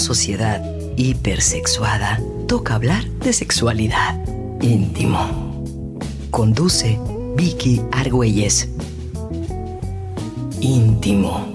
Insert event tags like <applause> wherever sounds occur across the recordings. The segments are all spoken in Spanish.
sociedad hipersexuada, toca hablar de sexualidad íntimo. Conduce Vicky Argüelles. Íntimo.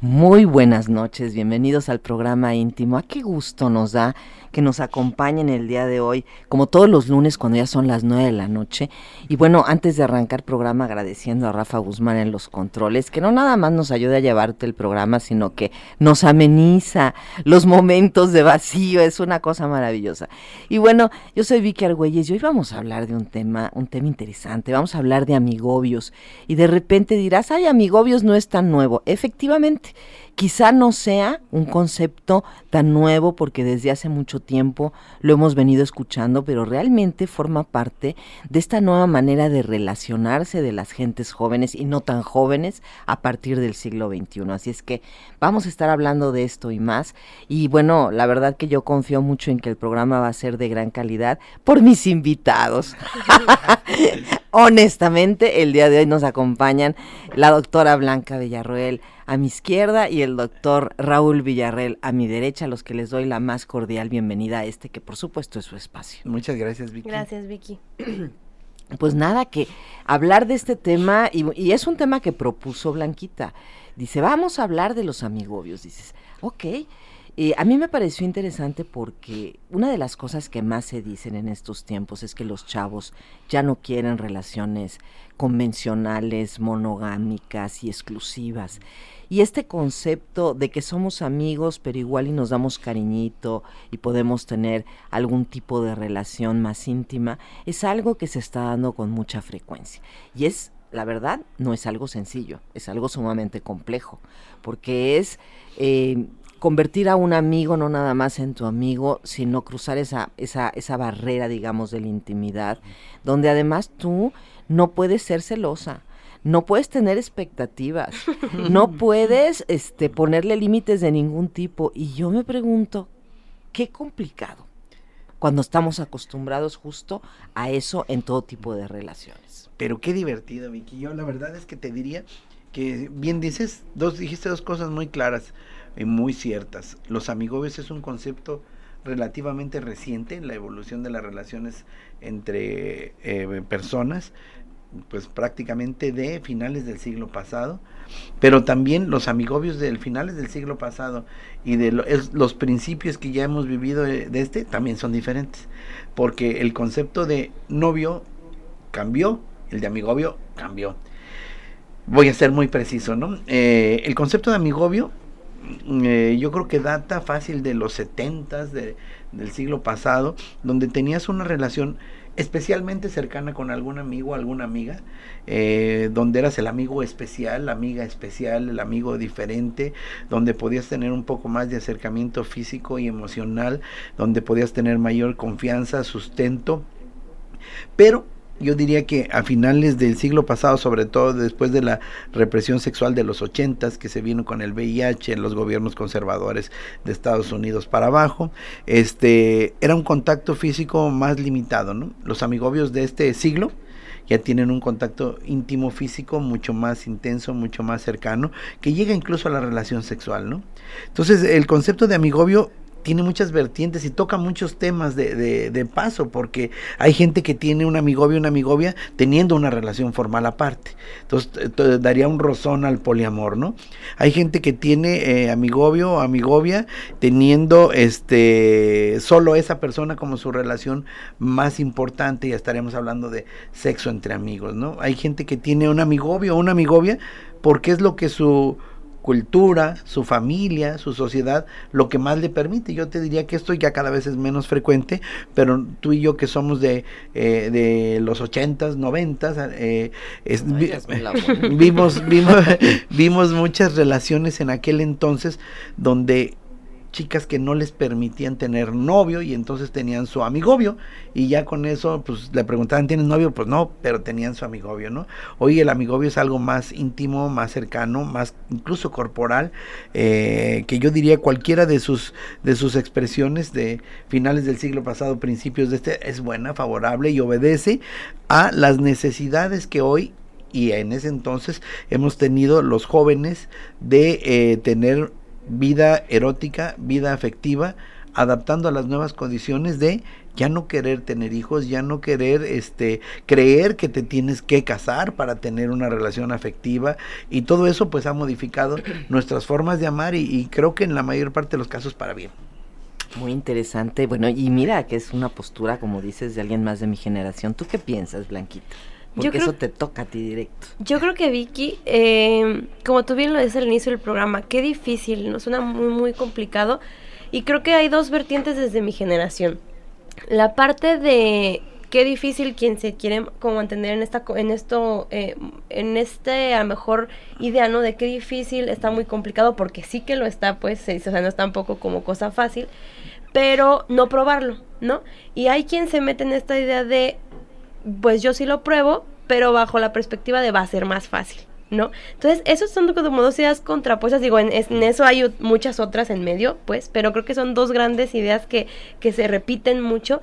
Muy buenas noches, bienvenidos al programa íntimo. ¿A qué gusto nos da que nos acompañen el día de hoy, como todos los lunes cuando ya son las nueve de la noche. Y bueno, antes de arrancar programa, agradeciendo a Rafa Guzmán en los controles, que no nada más nos ayuda a llevarte el programa, sino que nos ameniza los momentos de vacío, es una cosa maravillosa. Y bueno, yo soy Vicky Argüelles y hoy vamos a hablar de un tema, un tema interesante, vamos a hablar de amigobios. Y de repente dirás, ay, amigobios no es tan nuevo. Efectivamente, Quizá no sea un concepto tan nuevo porque desde hace mucho tiempo lo hemos venido escuchando, pero realmente forma parte de esta nueva manera de relacionarse de las gentes jóvenes y no tan jóvenes a partir del siglo XXI. Así es que vamos a estar hablando de esto y más. Y bueno, la verdad que yo confío mucho en que el programa va a ser de gran calidad por mis invitados. <laughs> <laughs> Honestamente, el día de hoy nos acompañan la doctora Blanca Villarroel a mi izquierda y el doctor Raúl Villarreal a mi derecha, a los que les doy la más cordial bienvenida a este que por supuesto es su espacio. Muchas gracias, Vicky. Gracias, Vicky. Pues nada, que hablar de este tema, y, y es un tema que propuso Blanquita. Dice, vamos a hablar de los amigobios. Dices, ok, y a mí me pareció interesante porque una de las cosas que más se dicen en estos tiempos es que los chavos ya no quieren relaciones convencionales, monogámicas y exclusivas. Y este concepto de que somos amigos, pero igual y nos damos cariñito y podemos tener algún tipo de relación más íntima, es algo que se está dando con mucha frecuencia. Y es, la verdad, no es algo sencillo, es algo sumamente complejo, porque es... Eh, convertir a un amigo no nada más en tu amigo, sino cruzar esa, esa, esa barrera, digamos, de la intimidad, donde además tú no puedes ser celosa, no puedes tener expectativas, no <laughs> puedes este, ponerle límites de ningún tipo. Y yo me pregunto, qué complicado cuando estamos acostumbrados justo a eso en todo tipo de relaciones. Pero qué divertido, Vicky. Yo la verdad es que te diría que bien dices, dos dijiste dos cosas muy claras y muy ciertas. Los amigobios es un concepto relativamente reciente en la evolución de las relaciones entre eh, personas, pues prácticamente de finales del siglo pasado, pero también los amigobios del finales del siglo pasado y de los principios que ya hemos vivido de, este también son diferentes, porque el concepto de novio cambió, el de amigobio cambió. Voy a ser muy preciso, ¿no? Eh, el concepto de amigobio eh, yo creo que data fácil de los setentas de, del siglo pasado, donde tenías una relación especialmente cercana con algún amigo, alguna amiga, eh, donde eras el amigo especial, la amiga especial, el amigo diferente, donde podías tener un poco más de acercamiento físico y emocional, donde podías tener mayor confianza, sustento, pero yo diría que a finales del siglo pasado, sobre todo después de la represión sexual de los ochentas, que se vino con el VIH en los gobiernos conservadores de Estados Unidos para abajo, este, era un contacto físico más limitado, ¿no? Los amigobios de este siglo ya tienen un contacto íntimo físico mucho más intenso, mucho más cercano, que llega incluso a la relación sexual, ¿no? Entonces, el concepto de amigobio tiene muchas vertientes y toca muchos temas de, de, paso, porque hay gente que tiene un amigovio, una amigovia, teniendo una relación formal aparte. Entonces, daría un rozón al poliamor, ¿no? Hay gente que tiene eh, amigobio o amigovia, teniendo este solo esa persona como su relación más importante, y estaremos hablando de sexo entre amigos, ¿no? Hay gente que tiene un amigobio o una amigovia, porque es lo que su cultura, su familia, su sociedad, lo que más le permite. Yo te diría que esto ya cada vez es menos frecuente, pero tú y yo que somos de, eh, de los ochentas, noventas, eh, <laughs> vimos, vimos, <laughs> vimos muchas relaciones en aquel entonces donde chicas que no les permitían tener novio y entonces tenían su amigobio y ya con eso pues le preguntaban ¿tienes novio? Pues no, pero tenían su amigobio, ¿no? Hoy el amigobio es algo más íntimo, más cercano, más incluso corporal, eh, que yo diría cualquiera de sus, de sus expresiones de finales del siglo pasado, principios de este, es buena, favorable y obedece a las necesidades que hoy y en ese entonces hemos tenido los jóvenes de eh, tener vida erótica, vida afectiva, adaptando a las nuevas condiciones de ya no querer tener hijos, ya no querer este creer que te tienes que casar para tener una relación afectiva y todo eso pues ha modificado <clears throat> nuestras formas de amar y, y creo que en la mayor parte de los casos para bien. Muy interesante. Bueno, y mira que es una postura, como dices, de alguien más de mi generación. ¿Tú qué piensas, Blanquita? Porque eso te toca a ti directo. Yo creo que Vicky, eh, como tú bien lo dices al inicio del programa, qué difícil, nos suena muy, muy complicado. Y creo que hay dos vertientes desde mi generación. La parte de qué difícil quien se quiere como mantener en esta en esto eh, en este a lo mejor idea no de qué difícil está muy complicado porque sí que lo está pues o sea no es tampoco como cosa fácil pero no probarlo no y hay quien se mete en esta idea de pues yo sí lo pruebo pero bajo la perspectiva de va a ser más fácil ¿no? Entonces, esos son como dos ideas contrapuestas, digo, en, en, eso hay muchas otras en medio, pues, pero creo que son dos grandes ideas que, que se repiten mucho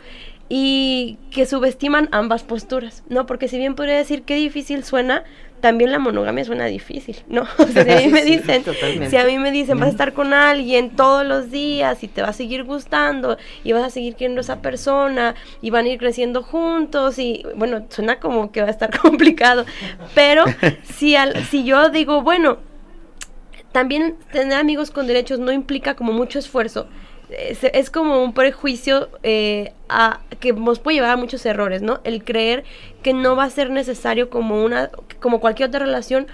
y que subestiman ambas posturas, ¿no? Porque si bien podría decir qué difícil suena, también la monogamia suena difícil, ¿no? <laughs> O sea, si a mí <laughs> me dicen, si a mí me dicen, vas a estar con alguien todos los días y te va a seguir gustando y vas a seguir queriendo a esa persona y van a ir creciendo juntos y bueno, suena como que va a estar <laughs> complicado, pero si al, si yo digo, bueno, también tener amigos con derechos no implica como mucho esfuerzo, es, como un prejuicio eh, a, que nos puede llevar a muchos errores, ¿no? El creer que no va a ser necesario como una, como cualquier otra relación,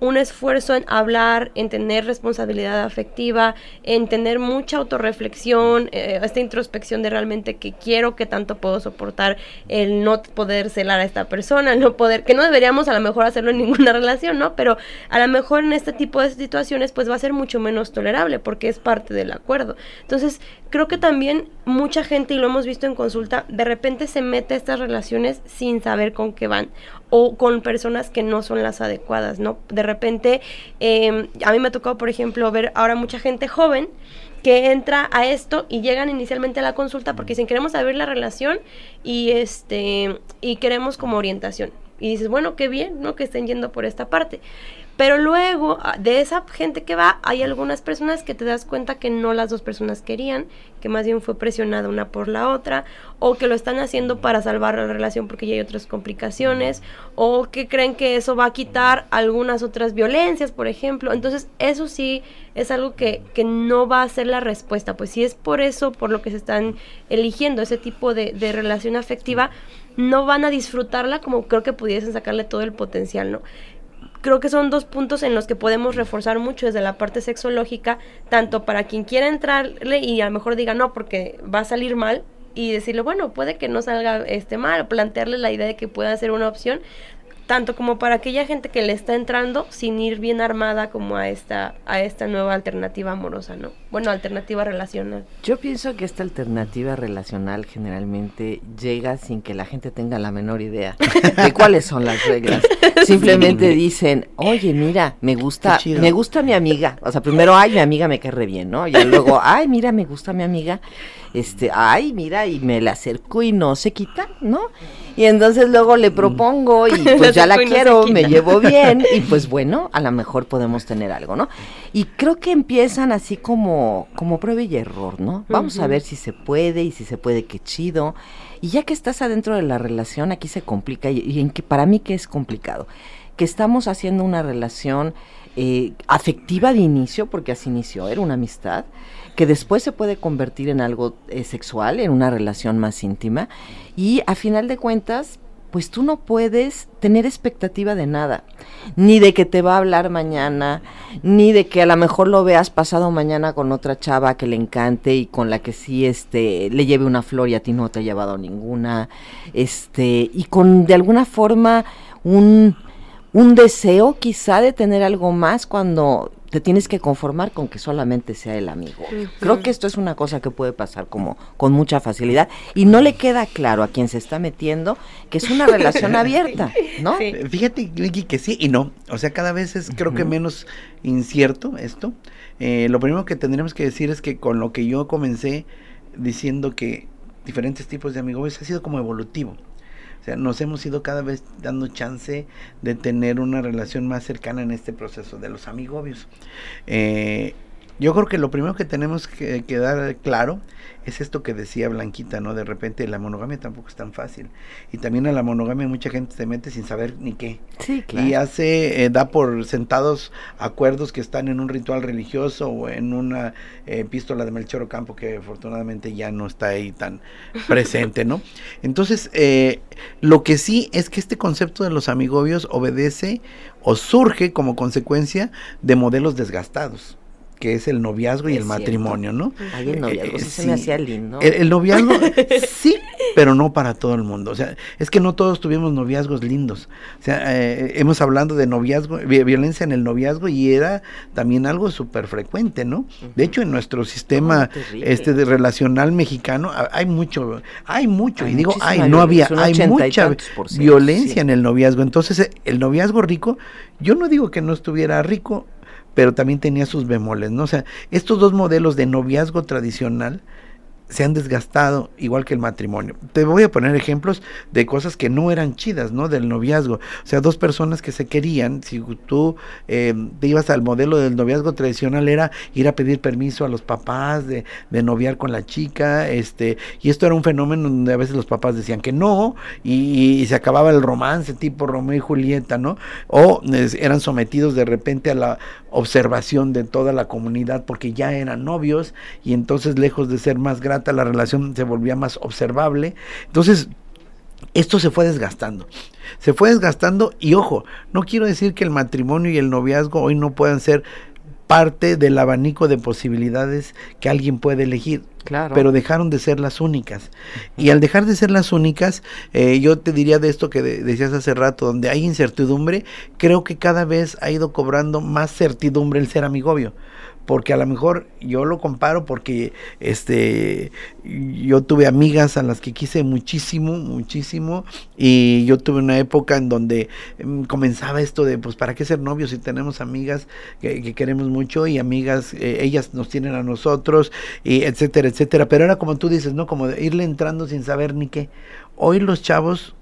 un esfuerzo en hablar, en tener responsabilidad afectiva, en tener mucha autorreflexión, eh, esta introspección de realmente que quiero, que tanto puedo soportar el no poder celar a esta persona, no poder, que no deberíamos a lo mejor hacerlo en ninguna <laughs> relación, ¿no? Pero a lo mejor en este tipo de situaciones pues va a ser mucho menos tolerable porque es parte del acuerdo. Entonces, creo que también mucha gente, y lo hemos visto en consulta, de repente se mete a estas relaciones sin saber con qué van o con personas que no son las adecuadas, ¿no? De repente, em, a mí me ha tocado, por ejemplo, ver ahora mucha gente joven que entra a esto y llegan inicialmente a la consulta porque dicen queremos saber la relación y este y queremos como orientación y dices bueno qué bien no que estén yendo por esta parte pero luego, ah, de esa gente que va, hay algunas personas que te das cuenta que no las dos personas querían, que más bien fue presionada una por la otra, o que lo están haciendo para salvar la relación porque ya hay otras complicaciones, o que creen que eso va a quitar algunas otras violencias, por ejemplo. Entonces, eso sí es algo que, que no va a ser la respuesta. Pues si es por eso, por lo que se están eligiendo ese tipo de, de relación afectiva, no van a disfrutarla como creo que pudiesen sacarle todo el potencial, ¿no? Creo que son dos puntos en los que podemos reforzar mucho desde la parte sexológica, tanto para quien quiera entrarle y a lo mejor diga no porque va a salir mal y decirle, bueno, puede que no salga este mal, plantearle la idea de que pueda ser una opción, tanto como para aquella gente que le está entrando sin ir bien armada como a esta a esta nueva alternativa amorosa, ¿no? Bueno, alternativa relacional. Yo pienso que esta alternativa relacional generalmente llega sin que la gente tenga la menor idea de cuáles son las reglas. <laughs> <laughs> Simplemente dicen, "Oye, mira, me gusta me gusta mi amiga." O sea, primero, "Ay, mi amiga me cae re bien", ¿no? Y luego, <laughs> "Ay, mira, me gusta mi amiga." Este, "Ay, mira, y me la acerco y no se quita", ¿no? Y entonces luego le propongo y <laughs> pues ya la quiero, me llevo bien y pues bueno, a lo mejor podemos tener algo, ¿no? Y creo que empiezan así como, como prueba y error, ¿no? Vamos a ver si se puede y si se puede, qué chido. Y ya que estás adentro de la relación, aquí se complica y, en que para mí que es complicado, que estamos haciendo una relación eh, afectiva de inicio, porque así inició, era una amistad, que después se puede convertir en algo eh, sexual, en una relación más íntima, y a final de cuentas, pues tú no puedes tener expectativa de nada, ni de que te va a hablar mañana, ni de que a lo mejor lo veas pasado mañana con otra chava que le encante y con la que sí este le lleve una flor y a ti no te ha llevado ninguna, este y con de alguna forma un un deseo quizá de tener algo más cuando te tienes que conformar con que solamente sea el amigo. Creo que esto es una cosa que puede pasar como con mucha facilidad y no le queda claro a quien se está metiendo que es una relación <laughs> abierta, ¿no? Fíjate, Vicky, que sí y no. O sea, cada vez es creo que menos incierto esto. Eh, lo primero que tendremos que decir es que con lo que yo comencé diciendo que diferentes tipos de amigos ha sido como evolutivo O sea, nos hemos ido cada vez dando chance de tener una relación más cercana en este proceso de los amigobios. Eh, yo creo que lo primero que tenemos que, que dar claro es esto que decía Blanquita, ¿no? De repente la monogamia tampoco es tan fácil. Y también a la monogamia mucha gente se mete sin saber ni qué. Sí, claro. Y hace, eh, da por sentados acuerdos que están en un ritual religioso o en una eh, epístola de Melchor Ocampo que afortunadamente ya no está ahí tan presente, ¿no? <laughs> Entonces, eh, lo que sí es que este concepto de los amigobios obedece o surge como consecuencia de modelos desgastados que es el noviazgo y el cierto. matrimonio, ¿no? Ay, el noviazgo Eh, sí se me hacía lindo. El, el noviazgo, <laughs> sí, pero no para todo el mundo. O sea, es que no todos tuvimos noviazgos lindos. O sea, eh, hemos hablando de noviazgo, vi- violencia en el noviazgo y era también algo súper frecuente, ¿no? De hecho, en nuestro sistema este de relacional mexicano hay mucho, hay mucho, Hay y digo, hay, no había, hay mucha violencia sí. en el noviazgo. Entonces, eh, el noviazgo rico, yo no digo que no estuviera rico, pero también tenía sus bemoles, ¿no? O sea, estos dos modelos de noviazgo tradicional se han desgastado igual que el matrimonio. Te voy a poner ejemplos de cosas que no eran chidas, ¿no? Del noviazgo. O sea, dos personas que se querían, si tú eh, te ibas al modelo del noviazgo tradicional era ir a pedir permiso a los papás de, de noviar con la chica, este, y esto era un fenómeno donde a veces los papás decían que no, y, se acababa el romance tipo Romeo y Julieta, ¿no? O eran sometidos de repente a la observación de toda la comunidad porque ya eran novios y entonces lejos de ser más la relación se volvía más observable. Entonces, esto se fue desgastando. Se fue desgastando y ojo, no quiero decir que el matrimonio y el noviazgo hoy no puedan ser parte del abanico de posibilidades que alguien puede elegir. Claro. Pero dejaron de ser las únicas. Y al dejar de ser las únicas, eh, yo te diría de esto que de- decías hace rato, donde hay incertidumbre, creo que cada vez ha ido cobrando más certidumbre el ser amigobio porque a lo mejor yo lo comparo porque este yo tuve amigas a las que quise muchísimo, muchísimo y yo tuve una época en donde mm, comenzaba esto de pues para qué ser novios si tenemos amigas que, que queremos mucho y amigas eh, ellas nos tienen a nosotros y etcétera, etcétera, pero era como tú dices, ¿no? Como de irle entrando sin saber ni qué. Hoy los chavos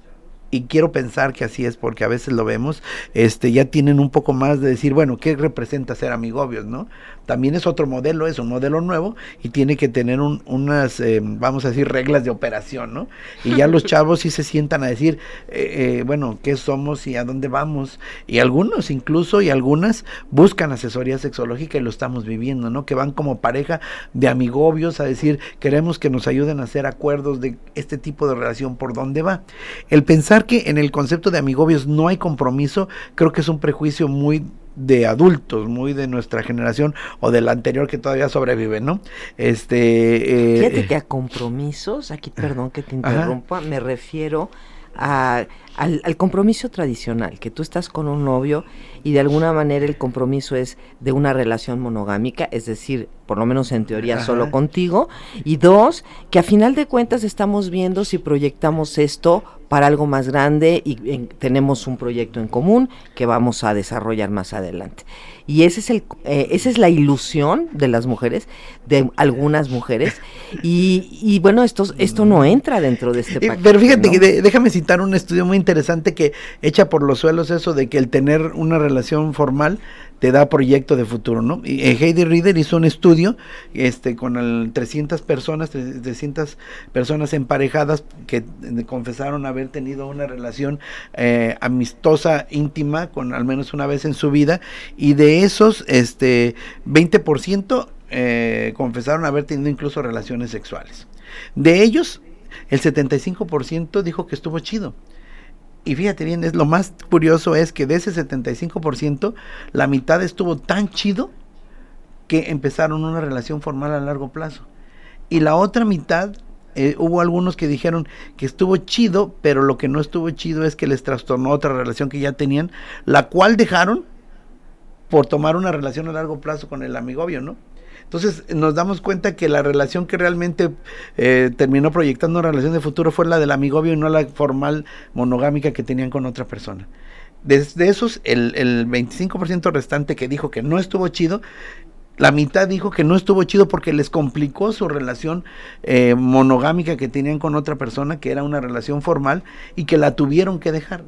y quiero pensar que así es porque a veces lo vemos, este ya tienen un poco más de decir, bueno, ¿qué representa ser amigobios, no? También es otro modelo, es un modelo nuevo y tiene que tener un- unas, eh, vamos a decir, reglas de operación, ¿no? Y ya los <laughs> chavos sí se sientan a decir, eh, eh, bueno, ¿qué somos y a dónde vamos? Y algunos incluso y algunas buscan asesoría sexológica y lo estamos viviendo, ¿no? Que van como pareja de amigobios a decir, queremos que nos ayuden a hacer acuerdos de este tipo de relación, por dónde va. El pensar que en el concepto de amigobios no hay compromiso, creo que es un prejuicio muy de adultos, muy de nuestra generación o de la anterior que todavía sobrevive, ¿no? Este eh, Fíjate que a compromisos, aquí perdón que te Ajá. interrumpa, me refiero a- al, al compromiso tradicional, que tú estás con un novio y de alguna manera el compromiso es de una relación monogámica, es decir, por lo menos en teoría Ajá. solo contigo, y dos, que a final de cuentas estamos viendo si proyectamos esto para algo más grande y en- tenemos un proyecto en común que vamos a desarrollar más adelante. Y ese es el, eh, esa es la ilusión de las mujeres, de algunas mujeres, y, y bueno, esto, esto no entra dentro de este paquete. Pero fíjate ¿no? que de- déjame citar un estudio muy interesante que echa por los suelos eso de que el tener una relación formal te da proyecto de futuro, ¿no? Y eh, Heidi Reader hizo un estudio este con el 300 personas, tre- 300 personas emparejadas que eh, confesaron haber tenido una relación eh, amistosa, íntima, con al menos una vez en su vida, y de esos, este, 20% eh, confesaron haber tenido incluso relaciones sexuales. De ellos, el 75% dijo que estuvo chido. Y fíjate bien, es lo más curioso es que de ese 75%, la mitad estuvo tan chido que empezaron una relación formal a largo plazo. Y la otra mitad, eh, hubo algunos que dijeron que estuvo chido, pero lo que no estuvo chido es que les trastornó otra relación que ya tenían, la cual dejaron por tomar una relación a largo plazo con el amigobio, ¿no? Entonces nos damos cuenta que la relación que realmente eh, terminó proyectando una relación de futuro fue la del amigobio y no la formal monogámica que tenían con otra persona. Desde esos, el, el 25% restante que dijo que no estuvo chido, la mitad dijo que no estuvo chido porque les complicó su relación eh, monogámica que tenían con otra persona, que era una relación formal, y que la tuvieron que dejar.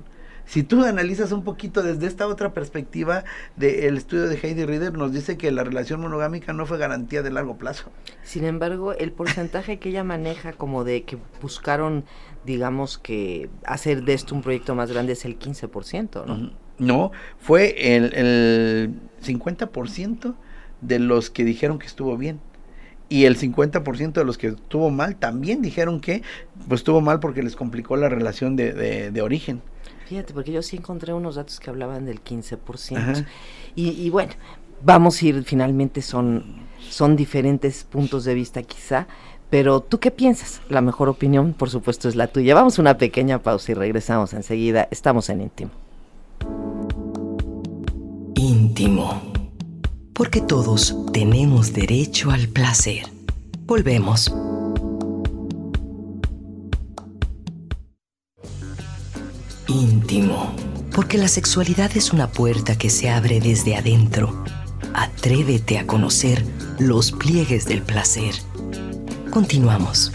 Si tú analizas un poquito desde esta otra perspectiva del estudio de Heidi Reader, nos dice que la relación monogámica no fue garantía de largo plazo. Sin embargo, el porcentaje que ella maneja como de que buscaron, digamos que hacer de esto un proyecto más grande es el 15%, ¿no? No, fue el, el 50% de los que dijeron que estuvo bien y el 50% de los que estuvo mal también dijeron que pues estuvo mal porque les complicó la relación de, de origen. Fíjate, porque yo sí encontré unos datos que hablaban del 15%. Y, y, bueno, vamos a ir, finalmente son, son diferentes puntos de vista quizá, pero ¿tú qué piensas? La mejor opinión, por supuesto, es la tuya. Vamos a una pequeña pausa y regresamos enseguida. Estamos en íntimo. Íntimo. Porque todos tenemos derecho al placer. Volvemos. Íntimo, porque la sexualidad es una puerta que se abre desde adentro. Atrévete a conocer los pliegues del placer. Continuamos.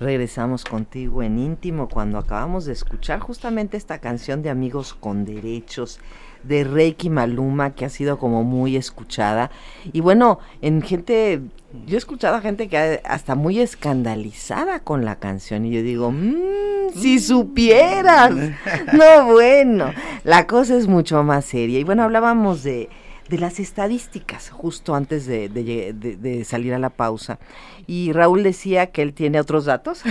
Regresamos contigo en íntimo cuando acabamos de escuchar justamente esta canción de Amigos con Derechos de Reiki Maluma que ha sido como muy escuchada. Y bueno, en gente, yo he escuchado a gente que hasta muy escandalizada con la canción y yo digo, mmm, si supieras. <laughs> No, bueno, la cosa es mucho más seria. Y bueno, hablábamos de de las estadísticas justo antes de, de, salir a la pausa. Y Raúl decía que él tiene <laughs> <laughs> otros datos.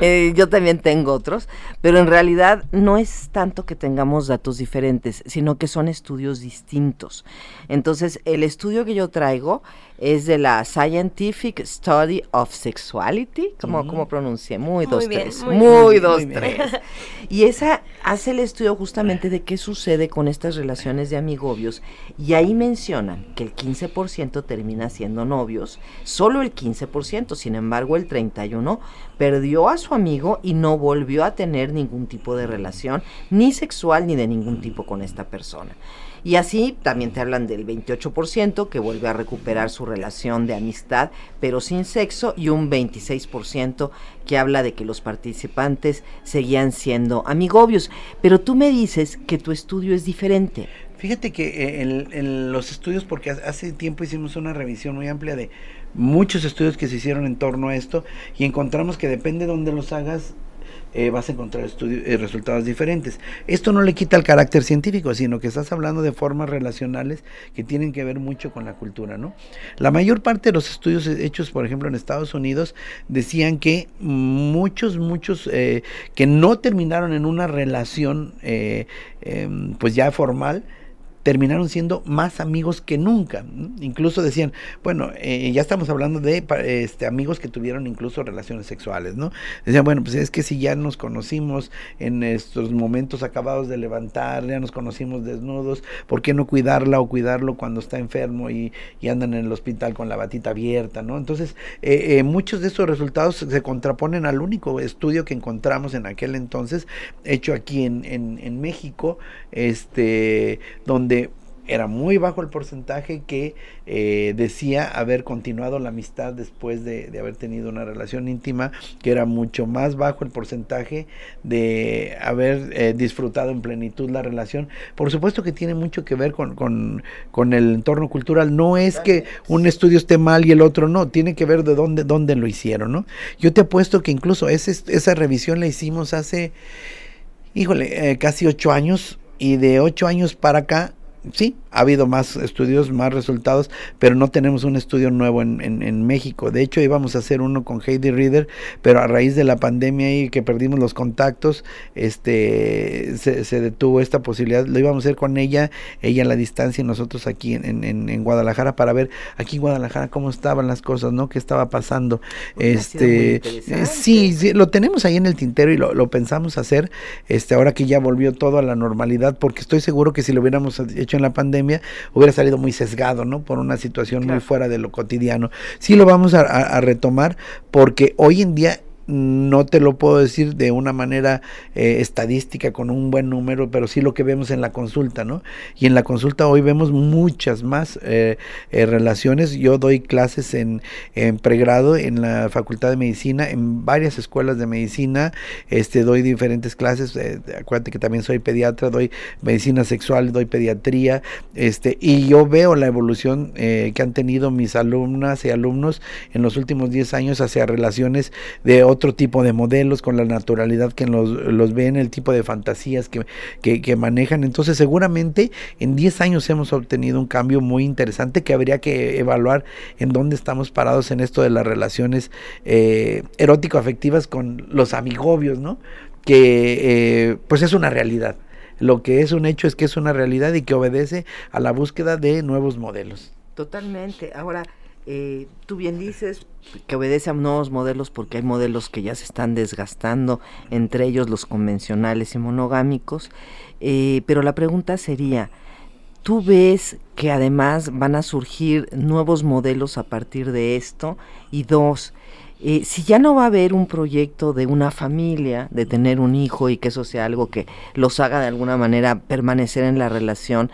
Eh, yo también tengo otros, pero en realidad no es tanto que tengamos datos diferentes, sino que son estudios distintos. Entonces, el estudio que yo traigo es de la Scientific Study of Sexuality, como, como pronuncié, muy, dos, tres, muy, dos, tres. Y esa hace el estudio justamente de qué sucede con estas relaciones de amigobios y ahí mencionan que el 15% termina siendo novios, solo el 15%, sin embargo el 31% perdió a su amigo y no volvió a tener ningún tipo de relación, ni sexual ni de ningún tipo con esta persona. Y así también te hablan del 28% que vuelve a recuperar su relación de amistad, pero sin sexo, y un 26% que habla de que los participantes seguían siendo amigobios. Pero tú me dices que tu estudio es diferente. Fíjate que eh, en, los estudios, porque hace tiempo hicimos una revisión muy amplia de muchos estudios que se hicieron en torno a esto y encontramos que depende de dónde los hagas, eh, vas a encontrar eh, resultados diferentes. Esto no le quita el carácter científico, sino que estás hablando de formas relacionales que tienen que ver mucho con la cultura, ¿no? La mayor parte de los estudios hechos, por ejemplo, en Estados Unidos, decían que muchos, muchos eh, que no terminaron en una relación, em, pues ya formal, terminaron siendo más amigos que nunca. Incluso decían, bueno, eh, ya estamos hablando de este, amigos que tuvieron incluso relaciones sexuales, ¿no? Decían, bueno, pues es que si ya nos conocimos en estos momentos acabados de levantar, ya nos conocimos desnudos, ¿por qué no cuidarla o cuidarlo cuando está enfermo y, andan en el hospital con la batita abierta, ¿no? Entonces, eh, eh, muchos de estos resultados se contraponen al único estudio que encontramos en aquel entonces, hecho aquí en, en, en México, este, donde era muy bajo el porcentaje que eh, decía haber continuado la amistad después de, haber tenido una relación íntima, que era mucho más bajo el porcentaje de haber eh, disfrutado en plenitud la relación. Por supuesto que tiene mucho que ver con, con, el entorno cultural. No es que un estudio esté mal y el otro no, tiene que ver de dónde, dónde lo hicieron. ¿no? Yo te apuesto que incluso ese, esa revisión la hicimos hace, híjole, eh, casi ocho años y de ocho años para acá sí, ha habido más estudios, más resultados, pero no tenemos un estudio nuevo en, en, México. De hecho, íbamos a hacer uno con Heidi Reader, pero a raíz de la pandemia y que perdimos los contactos, este se, detuvo esta posibilidad. Lo íbamos a hacer con ella, ella a la distancia y nosotros aquí en, en, Guadalajara para ver aquí en Guadalajara cómo estaban las cosas, ¿no? ¿Qué estaba pasando? este, eh, sí, sí, lo tenemos ahí en el tintero y lo, lo pensamos hacer, este, ahora que ya volvió todo a la normalidad, porque estoy seguro que si lo hubiéramos hecho en la pandemia, hubiera salido muy sesgado, ¿no? Por una situación muy fuera de lo cotidiano. Sí lo vamos a, retomar porque hoy en día no te lo puedo decir de una manera eh, estadística con un buen número, pero sí lo que vemos en la consulta, ¿no? Y en la consulta hoy vemos muchas más eh, eh, relaciones. Yo doy clases en, pregrado en la Facultad de Medicina, en varias escuelas de medicina, este, doy diferentes clases, acuérdate que también soy pediatra, doy medicina sexual, doy pediatría, este, y yo veo la evolución que han tenido mis alumnas y alumnos en los últimos 10 años hacia relaciones de otro tipo de modelos, con la naturalidad que los, los ven, el tipo de fantasías que, que, manejan. Entonces seguramente en 10 años hemos obtenido un cambio muy interesante que habría que evaluar en dónde estamos parados en esto de las relaciones eh, erótico-afectivas con los amigobios, ¿no? Que eh, pues es una realidad. Lo que es un hecho es que es una realidad y que obedece a la búsqueda de nuevos modelos. Totalmente. Ahora, eh, tú bien dices que obedece a nuevos modelos porque hay modelos que ya se están desgastando, entre ellos los convencionales y monogámicos, eh, pero la pregunta sería, ¿tú ves que además van a surgir nuevos modelos a partir de esto? Y dos, eh, si ya no va a haber un proyecto de una familia, de tener un hijo y que eso sea algo que los haga de alguna manera permanecer en la relación,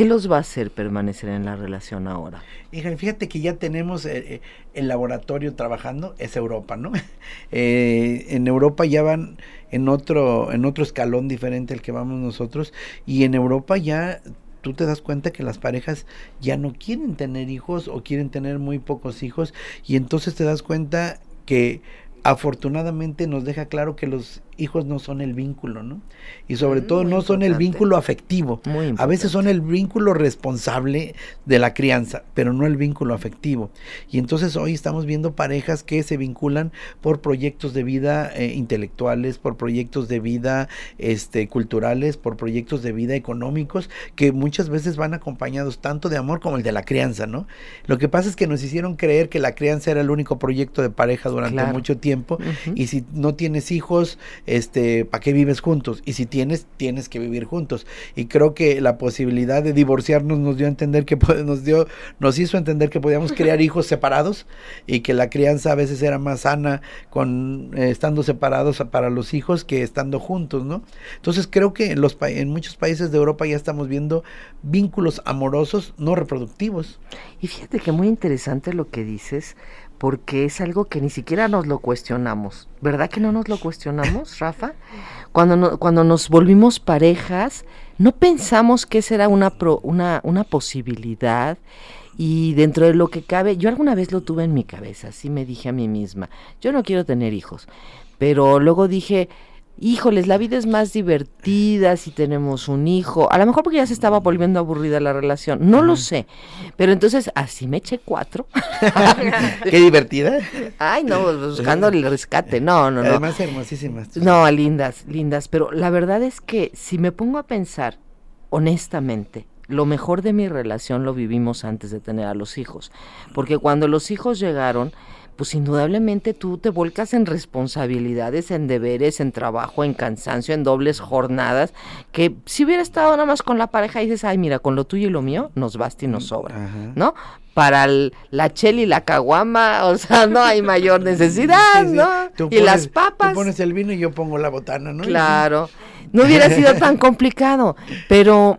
¿Qué los va a hacer permanecer en la relación ahora? Hija, fíjate que ya tenemos eh, eh, el laboratorio trabajando, es Europa, ¿no? <laughs> Eh, en Europa ya van en otro, en otro escalón diferente al que vamos nosotros, y en Europa ya tú te das cuenta que las parejas ya no quieren tener hijos o quieren tener muy pocos hijos, y entonces te das cuenta que afortunadamente nos deja claro que los hijos no son el vínculo, ¿no? Y sobre mm, todo no son el vínculo afectivo. a veces son el vínculo responsable de la crianza, pero no el vínculo afectivo. Y entonces hoy estamos viendo parejas que se vinculan por proyectos de vida eh, intelectuales, por proyectos de vida este, culturales, por proyectos de vida económicos, que muchas veces van acompañados tanto de amor como el de la crianza, ¿no? Lo que pasa es que nos hicieron creer que la crianza era el único proyecto de pareja durante mucho tiempo y si no tienes hijos, este, ¿para qué vives juntos? Y si tienes, tienes que vivir juntos. Y creo que la posibilidad de divorciarnos nos dio a entender que nos dio, nos hizo entender que podíamos criar hijos separados y que la crianza a veces era más sana con eh, estando separados para los hijos que estando juntos, ¿no? Entonces creo que en los en muchos países de Europa ya estamos viendo vínculos amorosos no reproductivos. Y fíjate que muy interesante lo que dices, porque es algo que ni siquiera nos lo cuestionamos. ¿Verdad que no nos lo cuestionamos, Rafa? Cuando, cuando nos volvimos parejas, no pensamos que esa era una, una, una posibilidad y dentro de lo que cabe, yo alguna vez lo tuve en mi cabeza, así me dije a mí misma, yo no quiero tener hijos, pero luego dije, híjoles, la vida es más divertida si tenemos un hijo. A lo mejor porque ya se estaba volviendo aburrida la relación, no lo sé. Pero entonces así me eché cuatro. <laughs> Qué divertida. Ay, no, buscando el rescate. No, no, no. Además hermosísimas. No, lindas, lindas. Pero la verdad es que si me pongo a pensar, honestamente, lo mejor de mi relación lo vivimos antes de tener a los hijos. Porque cuando los hijos llegaron, pues indudablemente tú te volcas en responsabilidades, en deberes, en trabajo, en cansancio, en dobles jornadas, que si hubiera estado nada más con la pareja y dices, ay, mira, con lo tuyo y lo mío nos basta y nos sobra, ¿no? Para la chela y la caguama, <laughs> o sea, no hay mayor <laughs> necesidad, ¿no? y las papas. Tú pones el vino y yo pongo la botana, ¿no? Claro, no hubiera sido tan complicado, pero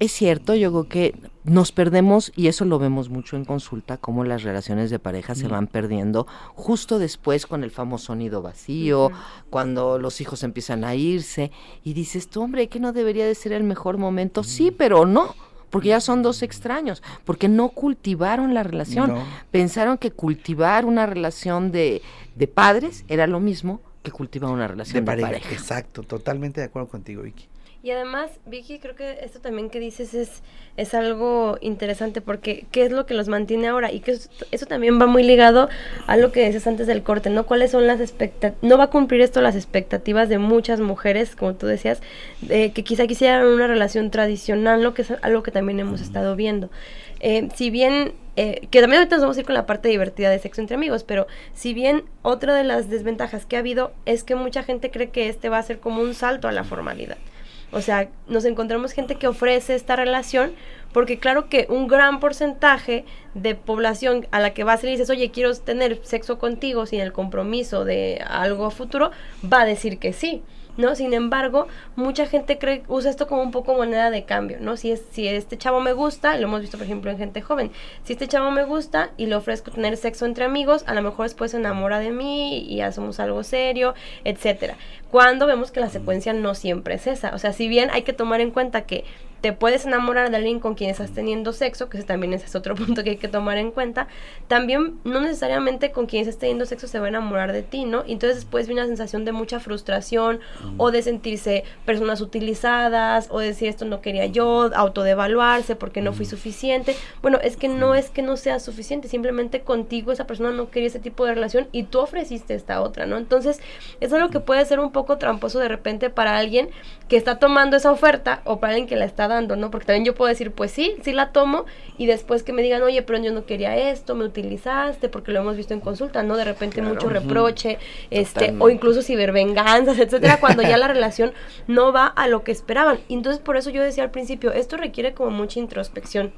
es cierto, yo creo que nos perdemos, y eso lo vemos mucho en consulta, cómo las relaciones de pareja se van perdiendo justo después con el famoso sonido vacío, cuando los hijos empiezan a irse, y dices, tú, hombre, que no debería de ser el mejor momento. Sí, pero no porque ya son dos extraños, porque no cultivaron la relación. Pensaron que cultivar una relación de, de, padres era lo mismo que cultivar una relación de, pareja. Exacto, totalmente de acuerdo contigo, Vicky. Y además, Vicky, creo que esto también que dices es, es algo interesante porque ¿qué es lo que los mantiene ahora? Y que eso, también va muy ligado a lo que decías antes del corte, ¿no? ¿Cuáles son las expectativas? No va a cumplir esto las expectativas de muchas mujeres, como tú decías, que quizá quisieran una relación tradicional, lo que es algo que también hemos estado viendo. Eh, si bien, eh, que también ahorita nos vamos a ir con la parte divertida de sexo entre amigos, pero si bien otra de las desventajas que ha habido es que mucha gente cree que este va a ser como un salto a la formalidad. O sea, nos encontramos gente que ofrece esta relación porque claro que un gran porcentaje de población a la que vas y le dices, oye, quiero tener sexo contigo sin el compromiso de algo futuro, va a decir que sí. ¿No? Sin embargo, mucha gente cree, usa esto como un poco moneda de cambio, ¿no? Si, es, si este chavo me gusta, lo hemos visto por ejemplo en gente joven, si este chavo me gusta y le ofrezco tener sexo entre amigos, a lo mejor después se enamora de mí y hacemos algo serio, etcétera. Cuando vemos que la secuencia no siempre es esa, o sea, si bien hay que tomar en cuenta que te puedes enamorar de alguien con quien estás teniendo sexo, que ese también es otro <laughs> punto que hay que tomar en cuenta, también no necesariamente con quien estás teniendo sexo se va a enamorar de ti, ¿no? Entonces después viene una sensación de mucha frustración o de sentirse personas utilizadas o decir esto no quería yo, autodevaluarse porque no fui suficiente. Bueno, es que no es que no sea suficiente, simplemente contigo esa persona no quería ese tipo de relación y tú ofreciste esta otra, ¿no? Entonces es algo que puede ser un poco tramposo de repente para alguien que está tomando esa oferta o para alguien que la está dando, ¿no? Porque también yo puedo decir, pues sí, sí la tomo y después que me digan, oye, pero yo no quería esto, me utilizaste, porque lo hemos visto en consulta, ¿no? De repente mucho reproche, este, o incluso cibervenganzas, etcétera, cuando ya la <laughs> relación no va a lo que esperaban. Entonces, por eso yo decía al principio, esto requiere como mucha introspección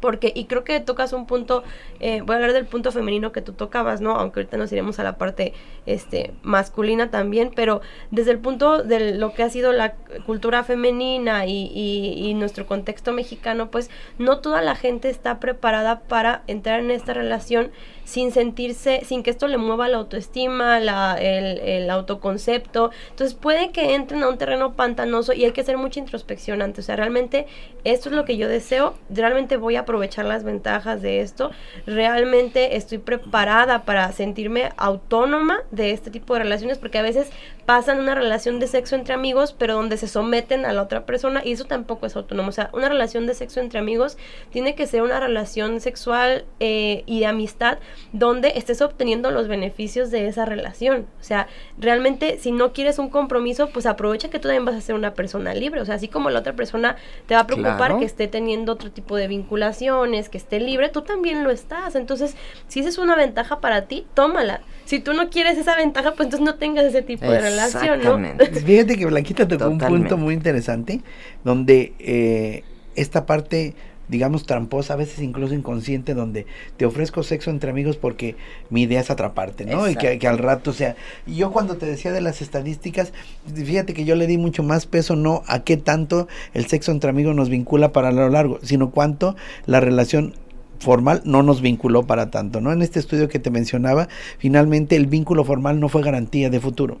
porque, y creo que tocas un punto, eh, voy a hablar del punto femenino que tú tocabas, ¿no? Aunque ahorita nos iremos a la parte este, masculina también, pero desde el punto de lo que ha sido la cultura femenina y, y, nuestro contexto mexicano, pues no toda la gente está preparada para entrar en esta relación sin sentirse, sin que esto le mueva la autoestima, la, el, el, autoconcepto. Entonces puede que entren a un terreno pantanoso y hay que hacer mucha introspección antes. O sea, realmente esto es lo que yo deseo, realmente voy a aprovechar las ventajas de esto, realmente estoy preparada para sentirme autónoma de este tipo de relaciones, porque a veces pasan una relación de sexo entre amigos, pero donde se someten a la otra persona y eso tampoco es autónomo. O sea, una relación de sexo entre amigos tiene que ser una relación sexual eh, y de amistad donde estés obteniendo los beneficios de esa relación. O sea, realmente si no quieres un compromiso, pues aprovecha que tú también vas a ser una persona libre. O sea, así como la otra persona te va a preocupar que esté teniendo otro tipo de vinculaciones, que esté libre, tú también lo estás. Entonces, si esa es una ventaja para ti, tómala. Si tú no quieres esa ventaja, pues entonces no tengas ese tipo de relación, ¿no? <laughs> Fíjate que Blanquita tocó un punto muy interesante, donde eh, esta parte digamos, tramposa, a veces incluso inconsciente, donde te ofrezco sexo entre amigos porque mi idea es atraparte, ¿no? Y que, al rato, o sea, yo cuando te decía de las estadísticas, fíjate que yo le di mucho más peso no a qué tanto el sexo entre amigos nos vincula para lo largo, sino cuánto la relación formal no nos vinculó para tanto, ¿no? En este estudio que te mencionaba, finalmente el vínculo formal no fue garantía de futuro.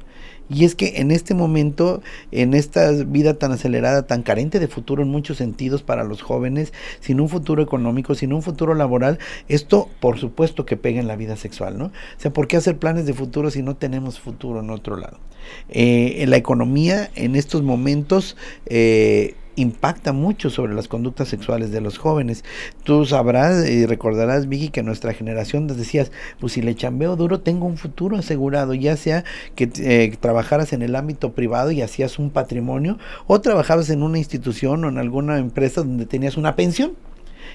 Y es que en este momento, en esta vida tan acelerada, tan carente de futuro en muchos sentidos para los jóvenes, sin un futuro económico, sin un futuro laboral, esto por supuesto que pega en la vida sexual, ¿no? O sea, ¿por qué hacer planes de futuro si no tenemos futuro en otro lado? Eh, en la economía en estos momentos eh, impacta mucho sobre las conductas sexuales de los jóvenes. Tú sabrás y recordarás, Vicky, que nuestra generación decías, pues si le chambeo duro, tengo un futuro asegurado, ya sea que eh, trabajaras en el ámbito privado y hacías un patrimonio, o trabajabas en una institución o en alguna empresa donde tenías una pensión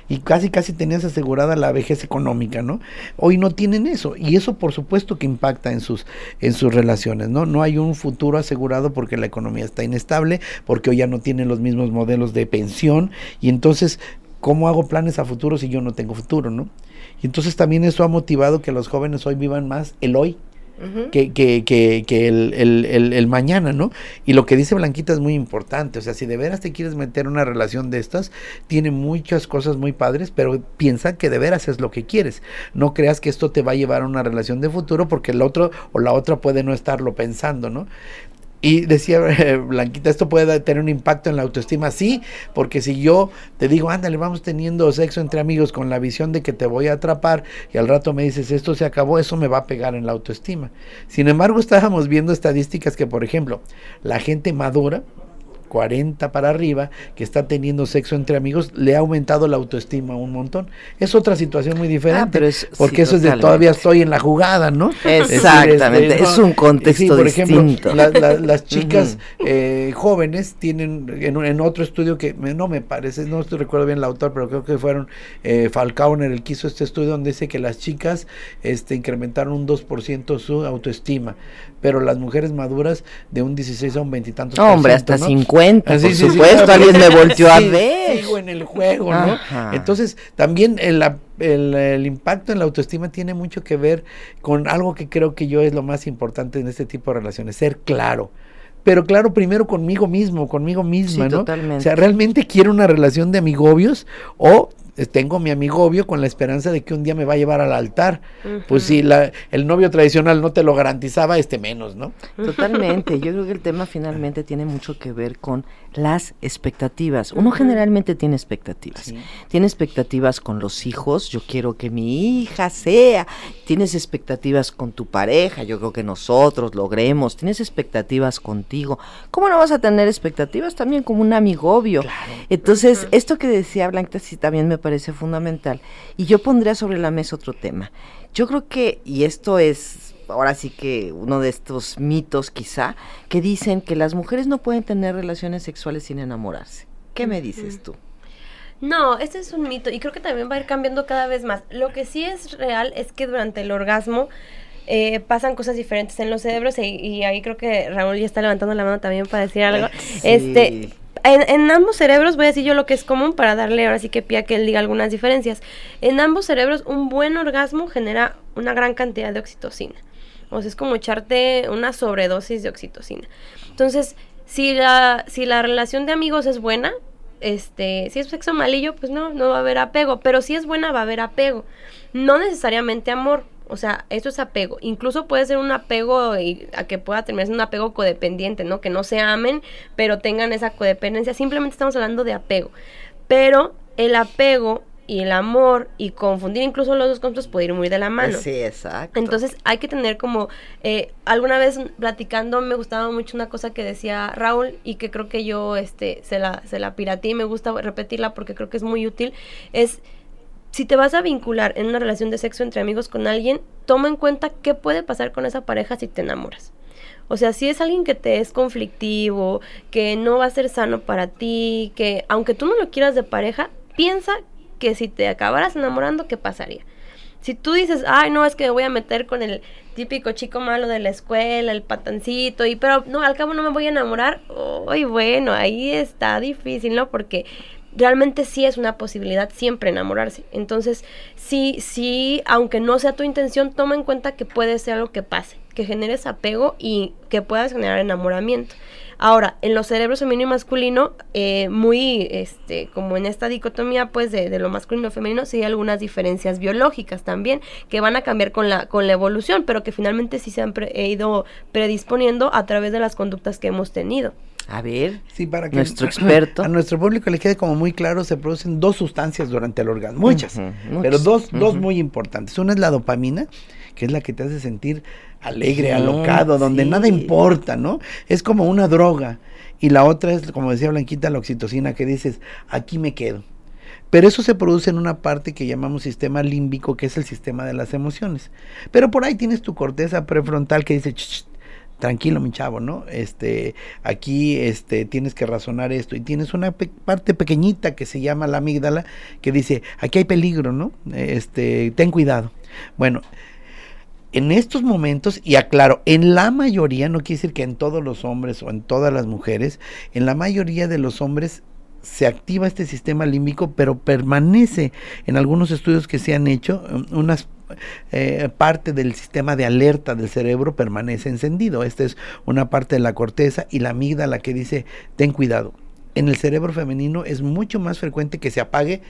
y casi casi tenías asegurada la vejez económica, ¿no? Hoy no tienen eso y eso por supuesto que impacta en sus en sus relaciones, ¿no? No hay un futuro asegurado porque la economía está inestable, porque hoy ya no tienen los mismos modelos de pensión y entonces ¿cómo hago planes a futuro si yo no tengo futuro, ¿no? Y entonces también eso ha motivado que los jóvenes hoy vivan más el hoy que, que, que, que el, el, el, mañana, ¿no? Y lo que dice Blanquita es muy importante, o sea, si de veras te quieres meter una relación de estas, tiene muchas cosas muy padres, pero piensa que de veras es lo que quieres. No creas que esto te va a llevar a una relación de futuro porque el otro o la otra puede no estarlo pensando, ¿no? Y decía <laughs> Blanquita, esto puede tener un impacto en la autoestima, sí, porque si yo te digo, ándale, vamos teniendo sexo entre amigos con la visión de que te voy a atrapar y al rato me dices, esto se acabó, eso me va a pegar en la autoestima. Sin embargo, estábamos viendo estadísticas que, por ejemplo, la gente madura, 40 para arriba, que está teniendo sexo entre amigos, le ha aumentado la autoestima un montón. Es otra situación muy diferente, ah, porque eso es de todavía estoy en la jugada, ¿no? Exactamente, es, este, un contexto por ejemplo, las <laughs> chicas eh, jóvenes tienen, en, otro estudio que no me parece, no estoy recuerdo bien el autor, pero creo que fueron eh, Falcauner el que hizo este estudio donde dice que las chicas este, incrementaron un 2% su autoestima, pero las mujeres maduras de un 16 a un 20 y tantos. Hombre, hasta 50 Ah, sí, por sí, sí, supuesto, claro, alguien me sí, volteó a sí, ver. Sigo en el juego, ¿no? Ajá. Entonces, también el- el impacto en la autoestima tiene mucho que ver con algo que creo que yo es lo más importante en este tipo de relaciones, ser claro. Pero claro, primero conmigo mismo, conmigo misma, Sí, ¿no? totalmente. O sea, ¿realmente quiero una relación de amigobios o eh, tengo mi amigobio con la esperanza de que un día me va a llevar al altar? Pues si la, el novio tradicional no te lo garantizaba, este menos, ¿no? Totalmente. Yo creo que el tema finalmente tiene mucho que ver con las expectativas. Uno generalmente tiene expectativas. Sí. Tiene expectativas con los hijos. Yo quiero que mi hija sea. Tienes expectativas con tu pareja. Yo creo que nosotros logremos. Tienes expectativas contigo. ¿Cómo no vas a tener expectativas también como un amigobio? Entonces, esto que decía Blanca sí también me parece fundamental. Y yo pondría sobre la mesa otro tema. Yo creo que, y esto es ahora sí que uno de estos mitos quizá, que dicen que las mujeres no pueden tener relaciones sexuales sin enamorarse. ¿Qué me dices tú? No, este es un mito y creo que también va a ir cambiando cada vez más. Lo que sí es real es que durante el orgasmo eh, pasan cosas diferentes en los cerebros y, y ahí creo que Raúl ya está levantando la mano también para decir algo. Sí. Este, en, ambos cerebros voy a decir yo lo que es común para darle ahora sí que pie a que él diga algunas diferencias. En ambos cerebros un buen orgasmo genera una gran cantidad de oxitocina. O sea, es como echarte una sobredosis de oxitocina. Entonces, si la, si la relación de amigos es buena, este, si es sexo malillo, pues no, no va a haber apego. Pero si es buena, va a haber apego. No necesariamente amor. O sea, eso es apego. Incluso puede ser un apego y a que pueda terminar siendo un apego codependiente, ¿no? Que no se amen, pero tengan esa codependencia. Simplemente estamos hablando de apego. Pero el apego y el amor y confundir incluso los dos conceptos puede ir muy de la mano. Sí, exacto. Entonces hay que tener como, eh, alguna vez platicando me gustaba mucho una cosa que decía Raúl y que creo que yo este, se, la, se la pirateé y me gusta repetirla porque creo que es muy útil, es si te vas a vincular en una relación de sexo entre amigos con alguien, toma en cuenta qué puede pasar con esa pareja si te enamoras. O sea, si es alguien que te es conflictivo, que no va a ser sano para ti, que aunque tú no lo quieras de pareja, piensa que si te acabaras enamorando, ¿qué pasaría? Si tú dices, ay, no, es que me voy a meter con el típico chico malo de la escuela, el patancito, y pero no, al cabo no me voy a enamorar, uy, bueno, ahí está difícil, ¿no? Porque realmente sí es una posibilidad siempre enamorarse. Entonces, sí, sí, aunque no sea tu intención, toma en cuenta que puede ser algo que pase, que generes apego y que puedas generar enamoramiento. Ahora, en los cerebros femenino y masculino, eh, muy, este, como en esta dicotomía, pues, de, de lo masculino y femenino, sí hay algunas diferencias biológicas también, que van a cambiar con la, con la evolución, pero que finalmente sí se han ido predisponiendo a través de las conductas que hemos tenido. A ver, Sí, para que Nuestro <clears throat> experto. a nuestro público le quede como muy claro, se producen dos sustancias durante el orgasmo, muchas, Ujú, pero muchas, dos, dos muy importantes. Una es la dopamina, que es la que te hace sentir alegre, Sí, alocado, donde sí. nada importa, ¿no? Es como una droga. Y la otra es, como decía Blanquita, la oxitocina, que dices, aquí me quedo. Pero eso se produce en una parte que llamamos sistema límbico, que es el sistema de las emociones. Pero por ahí tienes tu corteza prefrontal que dice, "Ch, ch, tranquilo mi chavo, ¿no? Este, aquí este, tienes que razonar esto. Y tienes una pe- parte pequeñita que se llama la amígdala, que dice, aquí hay peligro, ¿no? Este, ten cuidado. Bueno, en estos momentos, y aclaro, en la mayoría, no quiere decir que en todos los hombres o en todas las mujeres, en la mayoría de los hombres se activa este sistema límbico, pero permanece en algunos estudios que se han hecho, unas eh, parte del sistema de alerta del cerebro permanece encendido. Esta es una parte de la corteza y la amígdala que dice, ten cuidado. En el cerebro femenino es mucho más frecuente que se apague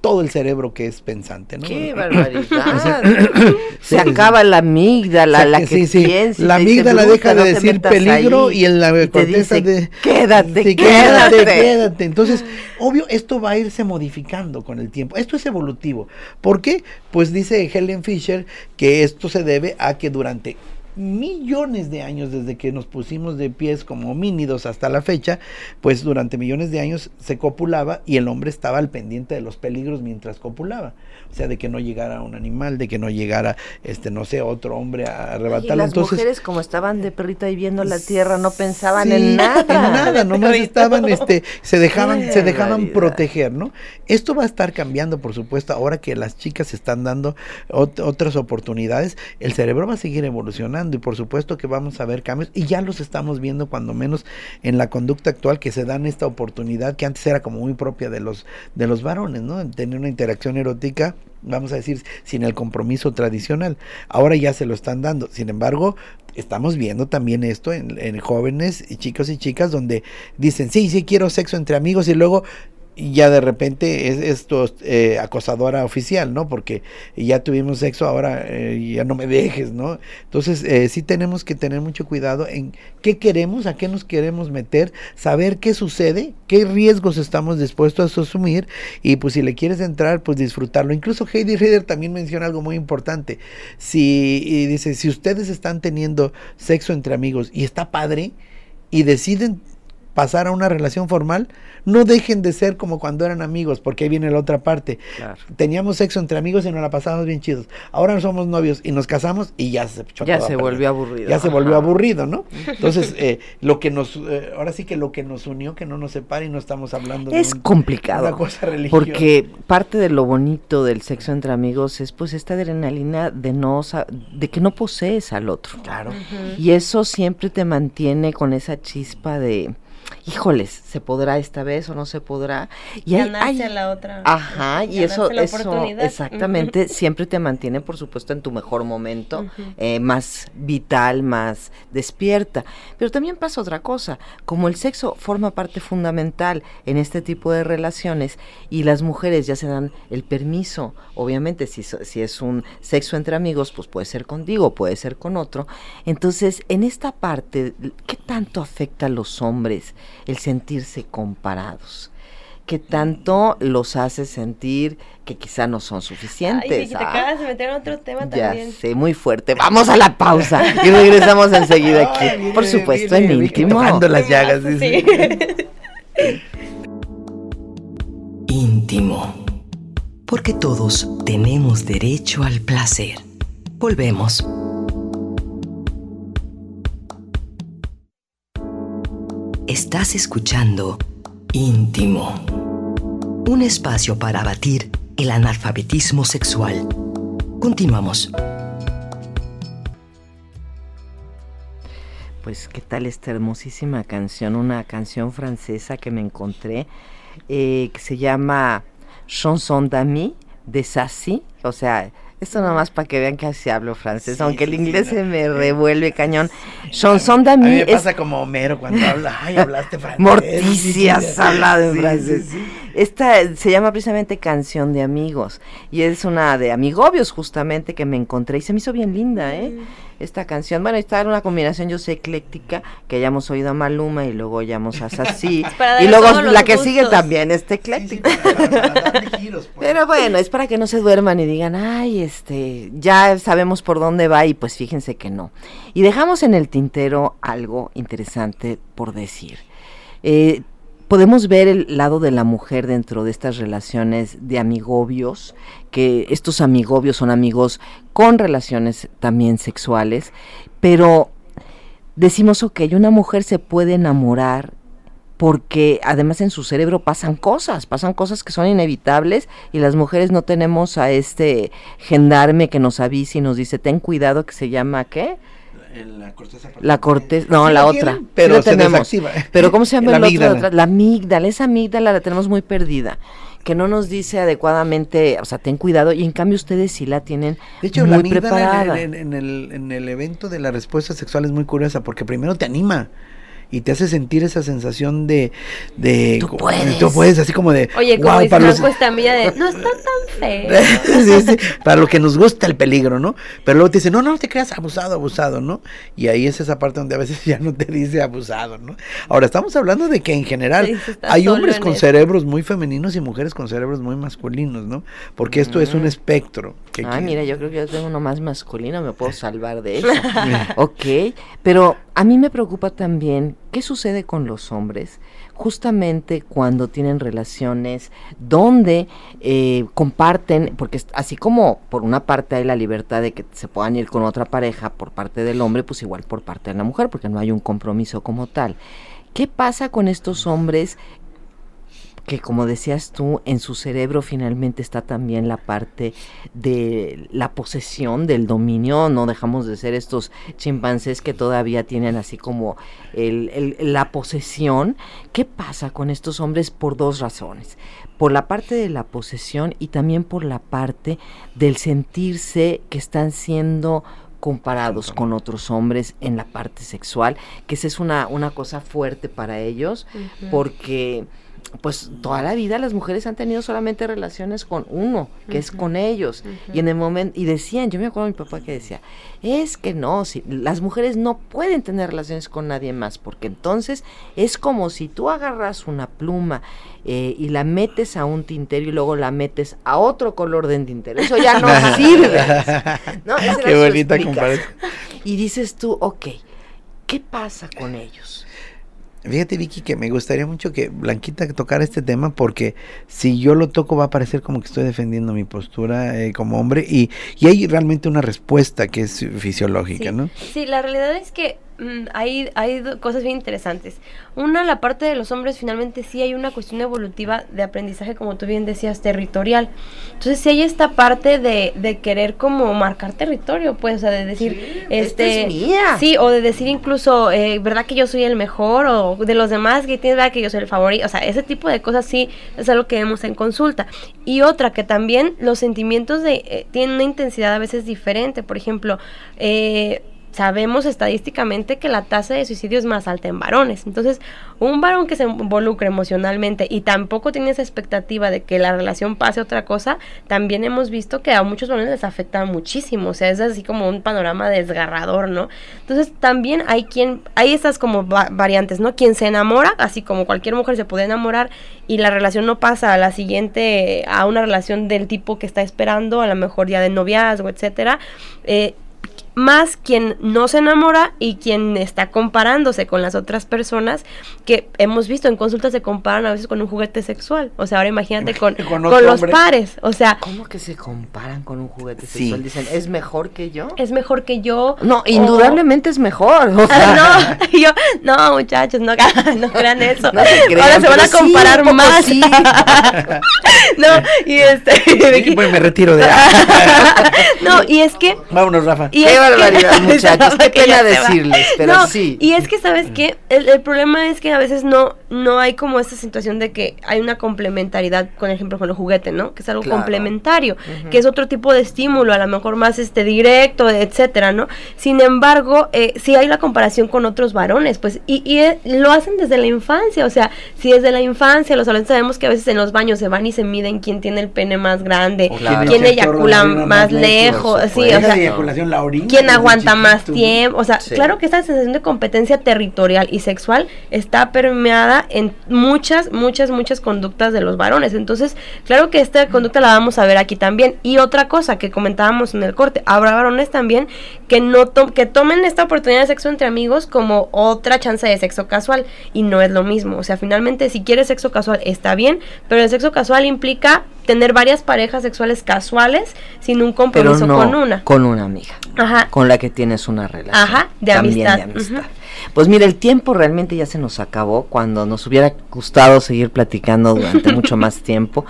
todo el cerebro que es pensante, ¿no? qué barbaridad. <laughs> Se acaba la amígdala, o sea, la que que sí, sí. piensa y La amígdala "Bruta, deja de no decir peligro ahí", y en la te corteza dice, de quédate, Sí, quédate. quédate. Entonces, obvio, esto va a irse modificando con el tiempo. Esto es evolutivo. ¿Por qué? Pues dice Helen Fisher que esto se debe a que durante millones de años desde que nos pusimos de pies como homínidos hasta la fecha, pues durante millones de años se copulaba y el hombre estaba al pendiente de los peligros mientras copulaba. O sea, de que no llegara un animal, de que no llegara, este, no sé, otro hombre a Y arrebatarlo. las Entonces, mujeres como estaban de perrita y viendo la tierra no pensaban Sí, en nada. En nada, nomás estaban, este, se dejaban, Qué se dejaban proteger, ¿no? Esto va a estar cambiando, por supuesto, ahora que las chicas están dando ot- otras oportunidades, el cerebro va a seguir evolucionando. Y por supuesto que vamos a ver cambios y ya los estamos viendo cuando menos en la conducta actual que se dan esta oportunidad que antes era como muy propia de los de los varones, ¿no? Tener una interacción erótica vamos a decir, sin el compromiso tradicional. Ahora ya se lo están dando. Sin embargo, estamos viendo también esto en, en, jóvenes y chicos y chicas donde dicen, sí, sí quiero sexo entre amigos y luego ya de repente es esto eh, acosadora oficial, ¿no? Porque ya tuvimos sexo, ahora eh, ya no me dejes, ¿no? Entonces eh, sí tenemos que tener mucho cuidado en qué queremos, a qué nos queremos meter, saber qué sucede, qué riesgos estamos dispuestos a asumir y pues si le quieres entrar, pues disfrutarlo. Incluso Heidi Reader también menciona algo muy importante. Si y dice, si ustedes están teniendo sexo entre amigos y está padre y deciden pasar a una relación formal, no dejen de ser como cuando eran amigos, porque ahí viene la otra parte. Teníamos sexo entre amigos y nos la pasamos bien chidos. Ahora somos novios y nos casamos y ya se Ya se volvió aburrido. Ya se volvió aburrido, ¿no? <laughs> Entonces, eh, lo que nos, eh, ahora sí que lo que nos unió, que no nos separe y no estamos hablando es complicado. Una cosa religiosa. Porque parte de lo bonito del sexo entre amigos es pues esta adrenalina de no de que no posees al otro. Claro. Y eso siempre te mantiene con esa chispa de híjoles, ¿se podrá esta vez o no se podrá? Y hay, a la otra. Ajá, y eso, eso exactamente, siempre te mantiene, por supuesto, en tu mejor momento, eh, más vital, más despierta. Pero también pasa otra cosa, como el sexo forma parte fundamental en este tipo de relaciones y las mujeres ya se dan el permiso, obviamente, si, si es un sexo entre amigos, pues puede ser contigo, puede ser con otro. Entonces, en esta parte, ¿qué tanto afecta a los hombres? El sentirse comparados que tanto los hace sentir que quizá no son suficientes. Ay, te acabas de meter en otro tema también. Ya sé, muy fuerte. Vamos a la pausa y regresamos enseguida aquí. Por supuesto, en íntimo. las llagas. Sí. <laughs> íntimo. Porque todos tenemos derecho al placer. Volvemos. Estás escuchando Íntimo, un espacio para abatir el analfabetismo sexual. Continuamos. Pues, ¿qué tal esta hermosísima canción? Una canción francesa que me encontré eh, que se llama Chanson d'amis de Sassy, o sea, esto nomás para que vean que así hablo francés, aunque el inglés se me revuelve cañón. Chanson d'amis. A mí me pasa como Homero cuando habla, ay, hablaste francés. Morticia has hablado en francés. Esta se llama precisamente Canción de Amigos y es una de amigobios justamente que me encontré y se me hizo bien linda, ¿eh? Mm. Esta canción, bueno, está en una combinación, yo sé, ecléctica, que hayamos oído a Maluma y luego hayamos a Sassy. <laughs> y luego la que sigue también está ecléctica. <laughs> Pues. Pero bueno, es para que no se duerman y digan, ay, este, ya sabemos por dónde va y pues fíjense que no. Y dejamos en el tintero algo interesante por decir. Eh, podemos ver el lado de la mujer dentro de estas relaciones de amigobios, que estos amigobios son amigos con relaciones también sexuales, pero decimos, ok, una mujer se puede enamorar porque además en su cerebro pasan cosas, pasan cosas que son inevitables y las mujeres no tenemos a este gendarme que nos avisa y nos dice, ten cuidado que se llama, ¿qué? La corteza. La corteza, no, la otra. pero se desactiva. Pero ¿cómo se llama la amígdala. La amígdala, esa amígdala la tenemos muy perdida que no nos dice adecuadamente, o sea, ten cuidado, y en cambio ustedes sí la tienen de hecho, muy la preparada. En, en, el, en el evento de la respuesta sexual es muy curiosa, porque primero te anima, y te hace sentir esa sensación de, de tú puedes, tú puedes así como de oye como wow, para los... mía de no está tan feo <laughs> sí, sí, para lo que nos gusta el peligro no pero luego te dice no no te creas abusado abusado no y ahí es esa parte donde a veces <laughs> ya no te dice abusado no ahora estamos hablando de que en general hay hombres con cerebros muy femeninos y mujeres con cerebros muy masculinos no porque esto es un mm. espectro ah mira yo creo que yo tengo uno más masculino me puedo salvar de eso. <laughs> Ok pero a mí me preocupa también qué sucede con los hombres justamente cuando tienen relaciones donde eh, comparten, porque así como por una parte hay la libertad de que se puedan ir con otra pareja por parte del hombre, pues igual por parte de la mujer, porque no hay un compromiso como tal. ¿Qué pasa con estos hombres que como decías tú, en su cerebro finalmente está también la parte de la posesión, del dominio, no dejamos de ser estos chimpancés que todavía tienen así como la posesión. ¿Qué pasa con estos hombres por dos razones? Por la parte de la posesión y también por la parte del sentirse que están siendo comparados con otros hombres en la parte sexual, que esa es una, una cosa fuerte para ellos, porque pues toda la vida las mujeres han tenido solamente relaciones con uno, que es con ellos. Y en el momento, y decían, yo me acuerdo de mi papá que decía, es que no, si, las mujeres no pueden tener relaciones con nadie más, porque entonces es como si tú agarras una pluma eh, y la metes a un tintero y luego la metes a otro color de tintero. Eso ya no <laughs> sirve. ¿no? Qué bonita comparación. Y dices tú, ok, ¿qué pasa con ellos? Fíjate, Vicky, que me gustaría mucho que Blanquita tocara este tema porque si yo lo toco va a parecer como que estoy defendiendo mi postura eh, como hombre y, y, hay realmente una respuesta que es fisiológica, ¿no? Sí, la realidad es que Mm, hay, hay cosas bien interesantes. Una, la parte de los hombres, finalmente sí hay una cuestión evolutiva de aprendizaje, como tú bien decías, territorial. Entonces sí hay esta parte de, de querer como marcar territorio, pues, o sea, de decir, este, sí, o de decir incluso, eh, ¿verdad que yo soy el mejor? O de los demás, que tienes verdad que yo soy el favorito. O sea, ese tipo de cosas sí es algo que vemos en consulta. Y otra, que también los sentimientos de, eh, tienen una intensidad a veces diferente. Por ejemplo, eh, sabemos estadísticamente que la tasa de suicidio es más alta en varones. Entonces, un varón que se involucre emocionalmente y tampoco tiene esa expectativa de que la relación pase otra cosa, también hemos visto que a muchos varones les afecta muchísimo. O sea, es así como un panorama desgarrador, ¿no? Entonces, también hay quien, hay esas como variantes, ¿no? Quien se enamora, así como cualquier mujer se puede enamorar y la relación no pasa a la siguiente, a una relación del tipo que está esperando, a lo mejor ya de noviazgo, etcétera. Eh, más quien no se enamora y quien está comparándose con las otras personas que hemos visto en consultas se comparan a veces con un juguete sexual. O sea, ahora imagínate con, con, los pares. O sea, ¿cómo que se comparan con un juguete sexual? Dicen, ¿es mejor que yo? Es mejor que yo. No, indudablemente es mejor. O sea. <laughs> no, <laughs> yo, no, muchachos, no, <laughs> no crean eso. No se crean, ahora se van a comparar más. no, y este. pues me retiro de. no, y es que. Vámonos, Rafa. Y barbaridad, <laughs> muchachos. Qué pena decirles, pero sí. Y es que, ¿sabes qué? El, problema es que a veces no, no hay como esta situación de que hay una complementariedad, con ejemplo, con el juguete, ¿no? Que es algo complementario, que es otro tipo de estímulo, a lo mejor más este directo, etcétera, ¿no? Sin embargo, eh, sí hay la comparación con otros varones, pues, y, y eh, lo hacen desde la infancia, o sea, si desde la infancia los adolescentes sabemos que a veces en los baños se van y se miden quién tiene el pene más grande, quién eyacula más, lejos, sí, o sea, quién aguanta más tiempo. O sea, claro que esta sensación de competencia territorial y sexual está permeada en muchas, muchas, muchas conductas de los varones. Entonces, claro que esta conducta la vamos a ver aquí también. Y otra cosa que comentábamos en el corte, habrá varones también que no que tomen esta oportunidad de sexo entre amigos como otra chance de sexo casual y no es lo mismo. O sea, finalmente si quieres sexo casual está bien, pero el sexo casual implica tener varias parejas sexuales casuales sin un compromiso con una. Con una amiga. Ajá. Con la que tienes una relación. Ajá, de amistad. Pues mira, el tiempo realmente ya se nos acabó cuando nos hubiera gustado seguir platicando durante mucho <laughs> más tiempo.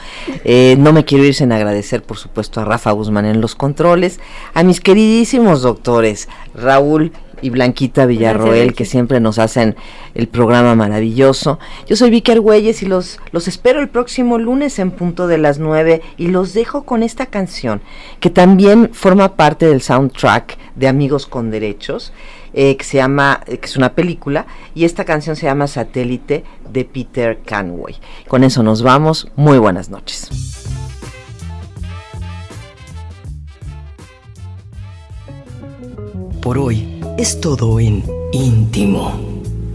Eh, no me quiero ir sin agradecer, por supuesto, a Rafa Guzmán en los controles, a mis queridísimos doctores, Raúl y Blanquita Villarroel, que siempre nos hacen el programa maravilloso. Yo soy Vicky Argüelles y los, los espero el próximo lunes en punto de las 9 y los dejo con esta canción que también forma parte del soundtrack de Amigos con Derechos. Eh, que se llama, eh, que es una película, y esta canción se llama Satélite de Peter Canway. Con eso nos vamos. Muy buenas noches. Por hoy es todo en íntimo.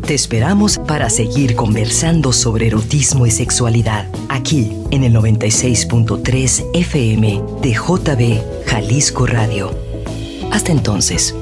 Te esperamos para seguir conversando sobre erotismo y sexualidad aquí en el 96.3 FM de JB Jalisco Radio. Hasta entonces.